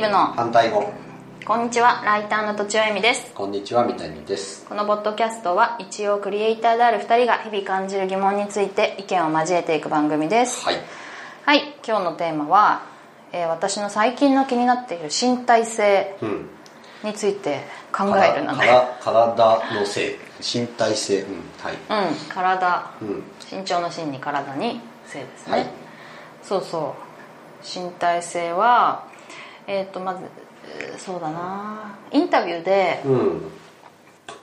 ブの反対語。こんにちはライターのとちおえみです。こんにちは三谷です。このポッドキャストは一応クリエイターである2人が日々感じる疑問について意見を交えていく番組です。はい。はい今日のテーマは、えー私の最近の気になっている身体性うん。について考えるなねから体の性。身体性。うんはい。うん体。うん。身長の身に体に性ですね、はい。そうそう。身体性はえっ、とまずえーそうだな。インタビューでうん。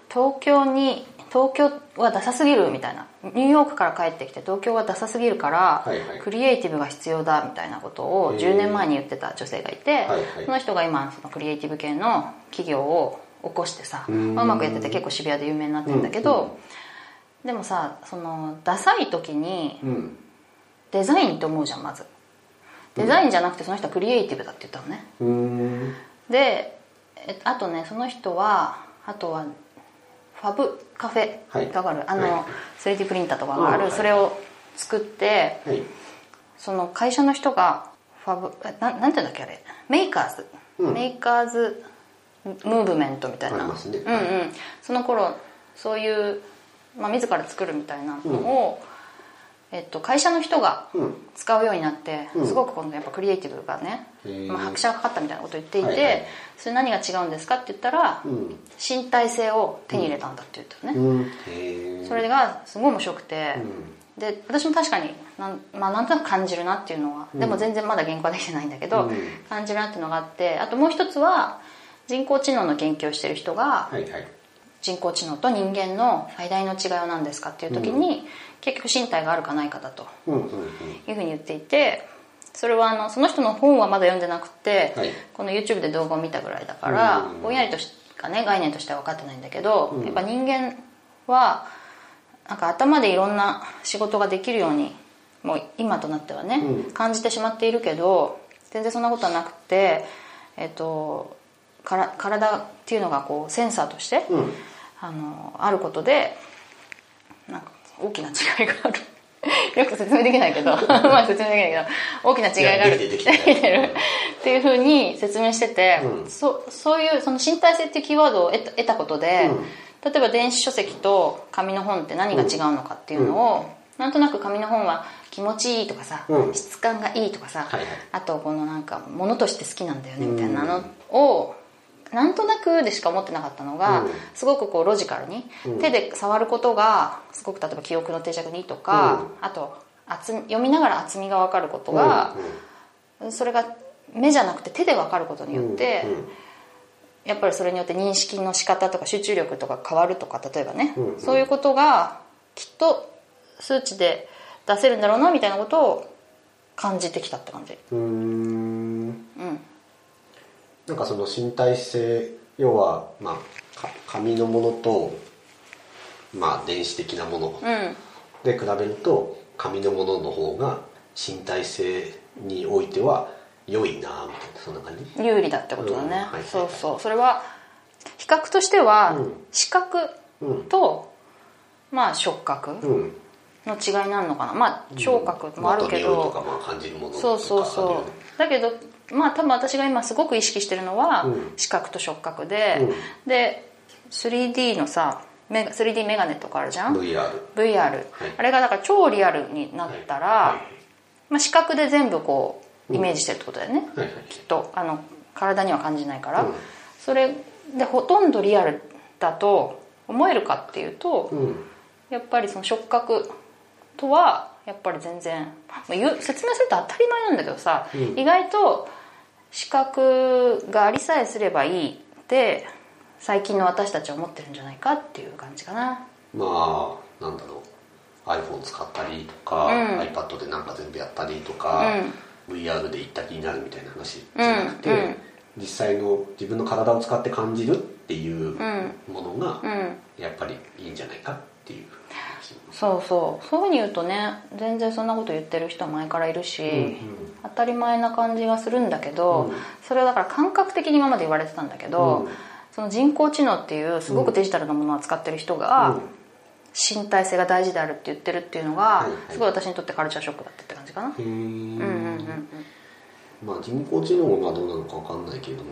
東京に東京はダサすぎるみたいな。ニューヨークから帰ってきて東京はダサすぎるから、はいはい。クリエイティブが必要だみたいなことをへー。10年前に言ってた女性がいて、はいはい。その人が今そのクリエイティブ系の企業を起こしてさ、まあうまくやってて結構渋谷で有名になってるんだけど、でもさそのダサい時にうん。デザインって思うじゃんまずデザインじゃなくてその人はクリエイティブだって言ったのね。でえあとねその人はあとはファブカフェはい。があの、はい 3D プリンターとかがある、うんはい。それを作ってはい。その会社の人がファブえななんていうんだっけあれ？メーカーズ、うん。メーカーズムーブメントみたいな。うんうん。その頃そういう、まあ、自ら作るみたいなのを、えっと、会社の人がうん。使うようになって、うん。すごく今度やっぱクリエイティブがね、まあ、拍車がかかったみたいなことを言っていて、はいはい。それ何が違うんですかって言ったら、うん。身体性を手に入れたんだって言ったのね、うん。それがすごい面白くて、うん。で私も確かになん,、まあ、なんとなく感じるなっていうのは、でも全然まだ原稿はできてないんだけど、うん。感じるなっていうのがあってあともう一つは人工知能の研究をしてる人が、はいはい。人工知能と人間の最大の違いは何ですかっていう時に、結局身体があるかないかだと。うんうんうんいうふうに言っていてそれはあのその人の本はまだ読んでなくて、はい。この YouTube で動画を見たぐらいだから、うんぼんやりとしかね概念としては分かってないんだけど、うん。やっぱ人間はなんか頭でいろんな仕事ができるようにもう今となってはね、うん。感じてしまっているけど全然そんなことはなくて、えっとから体っていうのがこうセンサーとして、うん。あのあることでなんか大きな違いがある。よく説明できないけど。まあ説明できないけど。大きな違いがある。っていうふうに説明してて、うん。そそういうその身体性っていうキーワードを得た得たことで、うん。例えば電子書籍と紙の本って何が違うのかっていうのを、なんとなく紙の本は気持ちいいとかさ、うん。質感がいいとかさ、はいはい。あとこのなんか物として好きなんだよねみたいなのを、なんとなくでしか思ってなかったのが、うん。すごくこうロジカルに、うん。手で触ることがすごく例えば記憶の定着にいいとか、あと厚み読みながら厚みが分かることが、それが目じゃなくて手で分かることによって、うんうん。やっぱりそれによって認識の仕方とか集中力とか変わるとか例えばね、うんうん。そういうことがきっと数値で出せるんだろうなみたいなことを感じてきたって感じ。うーん。うんなんかその身体性要はまあか紙のものとまあ電子的なもの。うん。で比べると紙のものの方が身体性においては良いなみたいなそんな感じ？有利だってことだね、うんはい。そうそう。それは比較としては、うん。視覚うん。と、まあ触覚。うんの違いになるのかな。まあ聴覚もあるけど、まあと匂いとかまあ感じるものとかそうそうそう。だけどまあ多分私が今すごく意識してるのは、うん。視覚と触覚で、うん。で 3D のさメガ 3D メガネとかあるじゃん？VR VR、あれがだから超リアルになったら、はい。まあ、視覚で全部こうイメージしてるってことだよね、はいはい。きっと。あの体には感じないから、うん。それでほとんどリアルだと思えるかっていうと、うん。やっぱりその触覚とはやっぱり全然まあ説明すると当たり前なんだけどさ、うん。意外と視覚がありさえすればいいって最近の私たちは思ってるんじゃないかっていう感じかな。まあなんだろう。iPhone 使ったりとか、うん。iPad でなんか全部やったりとか、VR で行った気になるみたいな話じゃなくて、うん。うん。実際の自分の体を使って感じるっていううんものがうん。やっぱりいいんじゃないかっていう話そうそう。そういうふうに言うとね全然そんなこと言ってる人は前からいるし、うん当たり前な感じがするんだけど、うん。それはだから感覚的に今まで言われてたんだけど、うん。その人工知能っていうすごくデジタルなものを扱ってる人が、うん。身体性が大事であるって言ってるっていうのが、すごい私にとってカルチャーショックだったって感じかな、うんうんうんうんまあ、人工知能がどうなのか分かんないけれども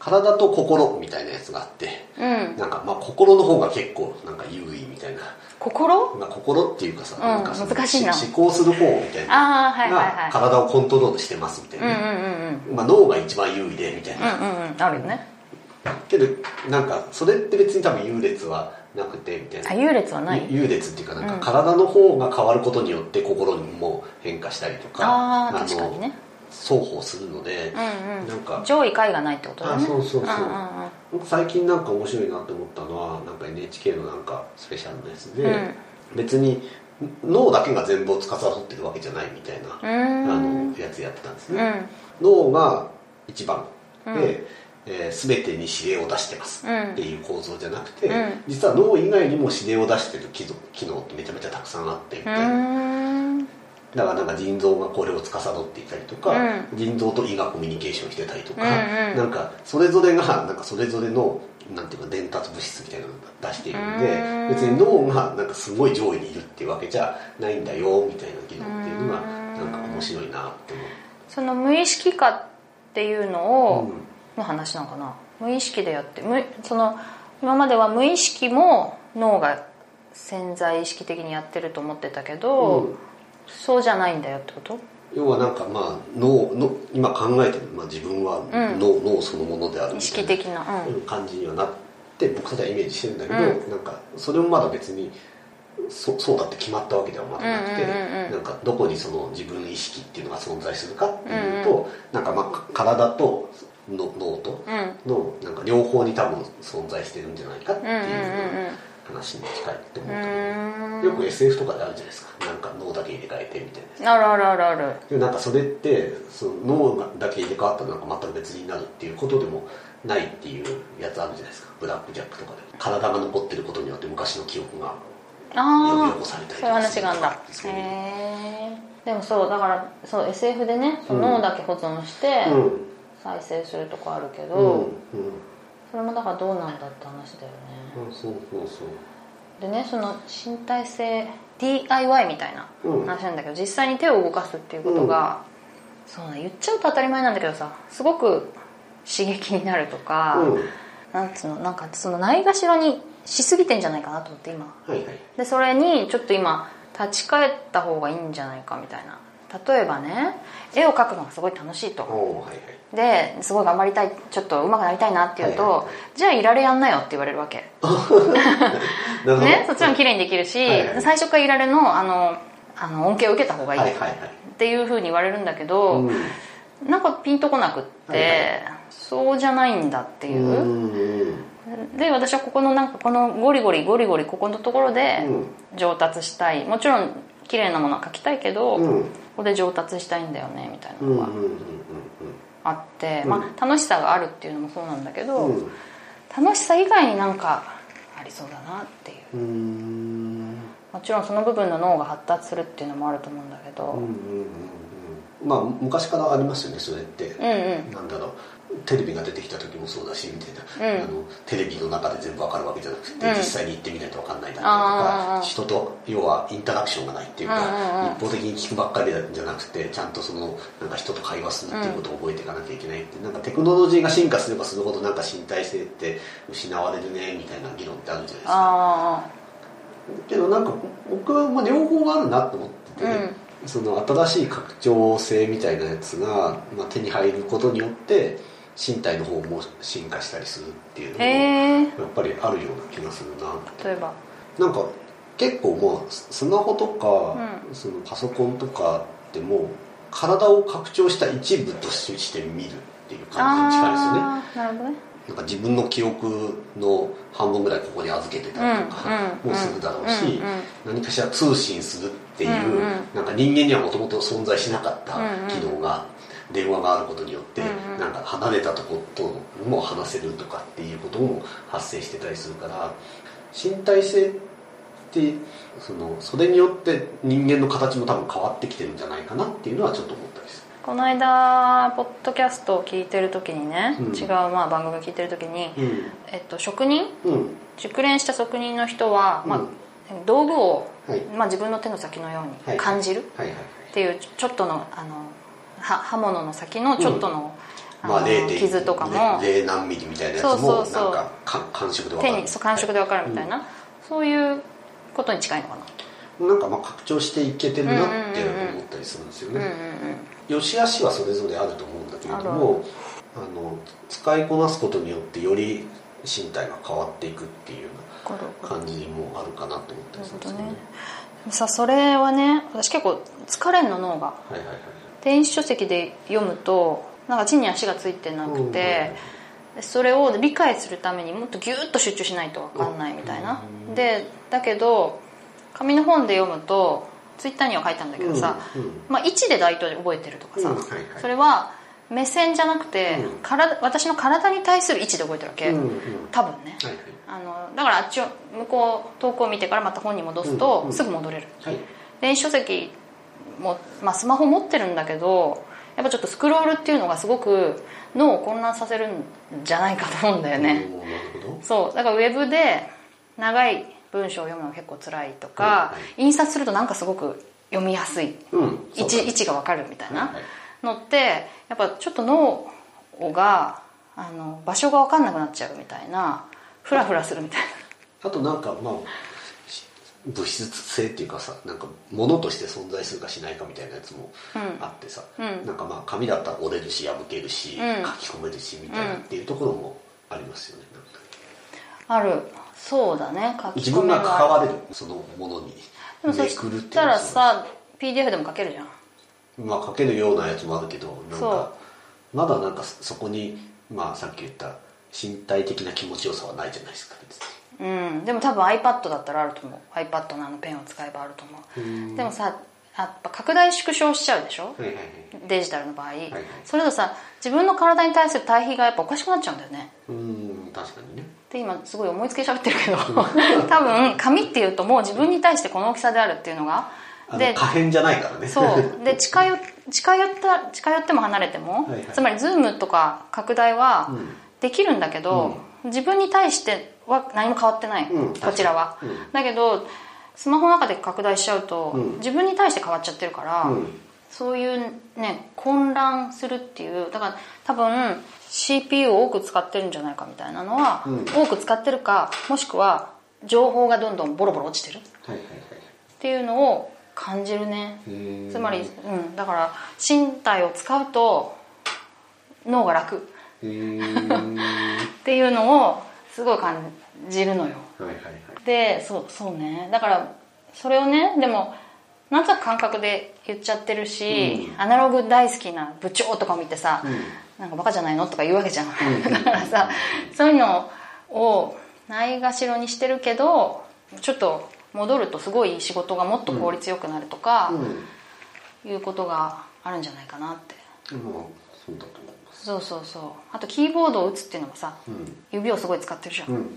体と心みたいなやつがあってうん。なんかまあ心の方が結構なんか優位みたいな、心？まあ、心っていうかさ、んなんか難しいな。思考する方みたいなああはいはいがはい。体をコントロールしてますみたいうんうんな、うんうん。まあ、脳が一番優位でみたいな、うんうんうん。あるよね。けどなんかそれって別に多分優劣はなくてみたいな。あ優劣はない？優劣っていうかなんうん。か体の方が変わることによって心にも変化したりとかああの確かにね双方するので、うんうん。なんか上位下位がないってことだね。あそうそうそう。んん僕最近なんか面白いなって思ったのはなんか NHK のなんかスペシャルなやつで、うん。別に脳だけが全部を司ってるわけじゃないみたいな、うん。あうんのやつやってたんですね、うん。脳が一番で、うん。えー全てに指令を出してますうん。っていう構造じゃなくて、うん。実は脳以外にも指令を出してる機能機能ってめちゃめちゃたくさんあってみうたいな、んだからなんか腎臓がこれを司っていたりとか、う腎臓と胃がコミュニケーションしてたりとか、うんうん。なんかそれぞれがなんかそれぞれのなんていうか伝達物質みたいなのを出しているんでうん。別に脳がなんかすごい上位にいるっていうわけじゃないんだよみたいな機能っていうのがうん。なんか面白いなって思その無意識化っていうのう、を、うん。の話なのかな？無意識でやって無その今までは無意識も脳が潜在意識的にやってると思ってたけど、うんそうじゃないんだよってこと？要はなんかまあ脳の今考えてる、まあ、自分はうん。脳,、脳そのものである意みたいな識的な。うん。感じにはなって僕たちはイメージしてるんだけど、うなんかそれもまだ別にそそうだって決まったわけではまだなくて、うんうんうんうん。なんかどこにその自分意識っていうのが存在するかっていうと、なんかまあか体との脳とうんのなんか両方に多分存在してるんじゃないかっていううんうんうんうん話に近いって思うよく SF とかであるじゃないですか。なんか脳だけ入れ替えてみたいなあるあるあるある。でなんかそれってその脳だけ入れ替わったらなんか全く別になるっていうことでもないっていうやつあるじゃないですか。ブラックジャックとかで。体が残ってることによって昔の記憶が呼びあ起こされたりとかあそういう話があんだ。へえでもそうだからそう SF でね脳だけ保存してうん。再生するとこあるけど、うん。うんもだからどうなんだって話だよね。うんそうそうそう。でねその身体性 DIY みたいなうん。話なんだけど、実際に手を動かすっていうことが、そうね言っちゃうと当たり前なんだけどさすごく刺激になるとか、うん。なんつうのなんかそのないがしろにしすぎてんじゃないかなと思って今。はいはい。でそれにちょっと今立ち返った方がいいんじゃないかみたいな例えばね絵を描くのがすごい楽しいと。はいはい。ですごい頑張りたいちょっと上手くなりたいなっていうと、はいはい。じゃあいられやんなよって言われるわけ。ねそっちも綺麗にできるし、はいはい。最初からいられのあのあの恩恵を受けた方がいいっていうふうに言われるんだけど、うん。なんかピンとこなくって、はいはい。そうじゃないんだっていう。う、ん。で私はここのなんかこのゴリゴリゴリゴリここのところでうん。上達したい。もちろん綺麗なものは描きたいけど、こうん。こで上達したいんだよねみたいなのがあって、うんまあ、楽しさがあるっていうのもそうなんだけど、楽しさ以外になんかありそうだなっていう。もちろんその部分の脳が発達するっていうのもあると思うんだけど、うんうんうんうんまあ昔からありますよねそれって、うんうん。なんだろう。テレビが出てきた時もそうだしみたいな、うん。あのテレビの中で全部わかるわけじゃなくて、うん。実際に行ってみないとわかんないだったりとか人と要はインタラクションがないっていうか、うんうんうん。一方的に聞くばっかりじゃなくてちゃんとそのなんか人と会話するっていうことを覚えていかなきゃいけないって、なんかテクノロジーが進化すればするほどなんか身体性って失われるねみたいな議論ってあるじゃないですか。あけどなんか僕はまあ両方あるなと思ってて、うんその新しい拡張性みたいなやつが、まあ、手に入ることによって身体の方も進化したりするっていうのあもやっぱりあるような気がするな。例えば？なんか結構もうススマホとか、うそのパソコンとかでも体を拡張した一部として見るっていう感じに近いですよね。ああなるほどねなんか自分の記憶の半分ぐらいここに預けてたりとかもするだろうし、何かしら通信するっていう、なんか人間にはもともと存在しなかった機能が電話があることによって、なんか離れたとことも話せるとかっていうことも発生してたりするから身体性ってそのそれによって人間の形も多分変わってきてるんじゃないかなっていうのはちょっと思った。この間ポッドキャストを聞いてる時にね、うん。違うまあ番組を聞いてる時に、うん。えっと、職人？うん。熟練した職人の人は、まあうん道具を、はい。まあ、自分の手の先のようはい。に感じるっていうちょっとのあのは刃物の先のちょっとの,、まああの0.0傷とかも、零何ミリみたいなやつもそうそうそう。なんかか感触で分かる。手にそう感触で分かるみたいな、そういうことに近いのかななんかまあ拡張していけてるなって思ったりするんですよね、良し悪しはそれぞれあると思うんだけれどもあの使いこなすことによってより身体が変わっていくっていうような感じもあるかなと思ったりするんですよね。ね。さそれはね私結構疲れんの脳が。はいはいはい電子書籍で読むとなんか地に足がついてなくて、それを理解するためにもっとギュッと集中しないと分かんないみたいな、でだけど紙の本で読むとツイッターには書いたんだけどさ、うんうん。まあ、位置で大体覚えてるとかさ、うんはいはい。それは目線じゃなくて、うん。体私の体に対する位置で覚えてるわけ、多分ね、はいはい。あのだからあっちを向こう投稿を見てからまた本に戻すと、すぐ戻れるはい。電子書籍も、まあ、スマホ持ってるんだけどやっぱちょっとスクロールっていうのがすごく脳を混乱させるんじゃないかと思うんだよね、そう。だからウェブで長い文章を読むのが結構辛いとか、は印刷するとなんかすごく読みやすい。うん。位置位置が分かるみたいなのってやっぱちょっと脳があの場所が分かんなくなっちゃうみたいなフラフラするみたいあとなんかまあし物質性っていうかさなんか物として存在するかしないかみたいなやつもうん。あってさ、うん。なんかまあ紙だったら折れるし破けるし、うん。書き込めるしみたいなっていうところもありますよねなんある。そうだね。書き自分が関われるそのものに。でもそめくるっていうしたらさ PDF でも書けるじゃん。まあ書けるようなやつもあるけどなんかまだなんかそこにまあさっき言った身体的な気持ちよさはないじゃないですかうん。でも多分 iPad だったらあると思う。iPad のあのペンを使えばあると思う。でもさやっぱ拡大縮小しちゃうでしょ？はいはいはい。デジタルの場合、はい。それとさ自分の体に対する対比がやっぱおかしくなっちゃうんだよね。うん確かにねで今すごい思いつきで喋ってるけど多分紙っていうともう自分に対してこの大きさであるっていうのが。で可変じゃないからね。そう。で近寄近寄った近寄っても離れても、はいはい。つまりズームとか拡大はうん。できるんだけど、自分に対しては何も変わってない、うん。こちらは、うん。だけどスマホの中で拡大しちゃうと、うん。自分に対して変わっちゃってるから、うんそういうね混乱するっていうだから多分 CPU を多く使ってるんじゃないかみたいなのは、うん。多く使ってるかもしくは情報がどんどんボロボロ落ちてるっていうのを感じるね。つまり、うん、だから身体を使うと脳が楽。っていうのをすごい感じるのよ。はいはいはい。でそうそうね。だからそれをねでもなんとなく感覚で言っちゃってるし、アナログ大好きな部長とかを見てさ、なんかバカじゃないのとか言うわけじゃん、だからさそういうのをないがしろにしてるけどちょっと戻るとすごい仕事がもっと効率よくなるとか、うん。いうことがあるんじゃないかなって。まあそうだと思います。そうそうそう。あとキーボードを打つっていうのもさ、うん。指をすごい使ってるじゃん、うんうん。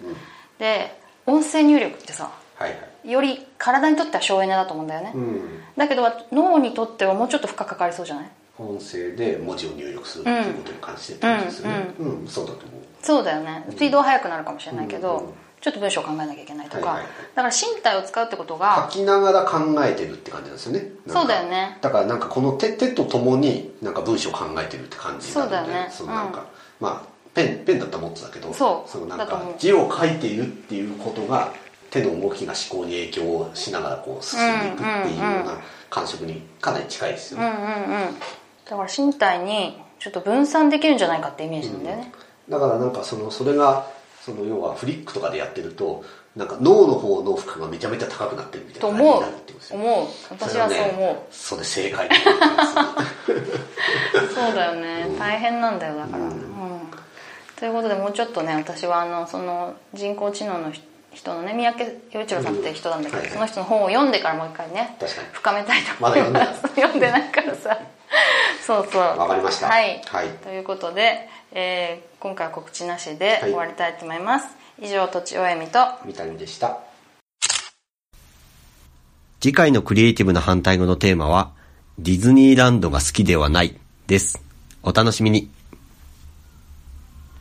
で音声入力ってさはいはい。より体にとっては省エネだと思うんだよね、うん。だけど脳にとってはもうちょっと負荷かかりそうじゃない？音声で文字を入力するっていうことに関してってことですよね。うん。そうだと思う。そうだよね。スピードは速くなるかもしれないけど、うんうん。ちょっと文章を考えなきゃいけないとか、はいはいはい。だから身体を使うってこと書がきながら考えてるって感じなんですよね。そうだよね。だからなんかこの手手とともになんか文章を考えてるって感じになそうだよね。そのなんか、まあペンペンだったらもっとだけどそう。のなんか字を書いているっていうことが手の動きが思考に影響をしながらこう進んでいくっていうような感触にかなり近いですよね、うんうんうん。だから身体にちょっと分散できるんじゃないかってイメージなんだよね、だからなんかそのそれがその要はフリックとかでやってるとなんか脳の方の負荷がめちゃめちゃ高くなってるみたいな感じと思う。になるってことですよ思う。私はそう思う。それ正解 そうだよね、大変なんだよだから、うん。ということでもうちょっとね私はあのその人工知能の人人のね三宅陽一郎さんって人なんだけど、うん。はいその人の本を読んでからもう一回ね確かに。深めたいと。ま思いまだ読んです 読んでないからさ。そうそう。わかりました。はい、はい。ということで、えー今回は告知なしで終わりたいと思います、以上とちおえみと。三谷でした。次回のクリエイティブな反対語のテーマは、ディズニーランドが好きではないです。お楽しみに。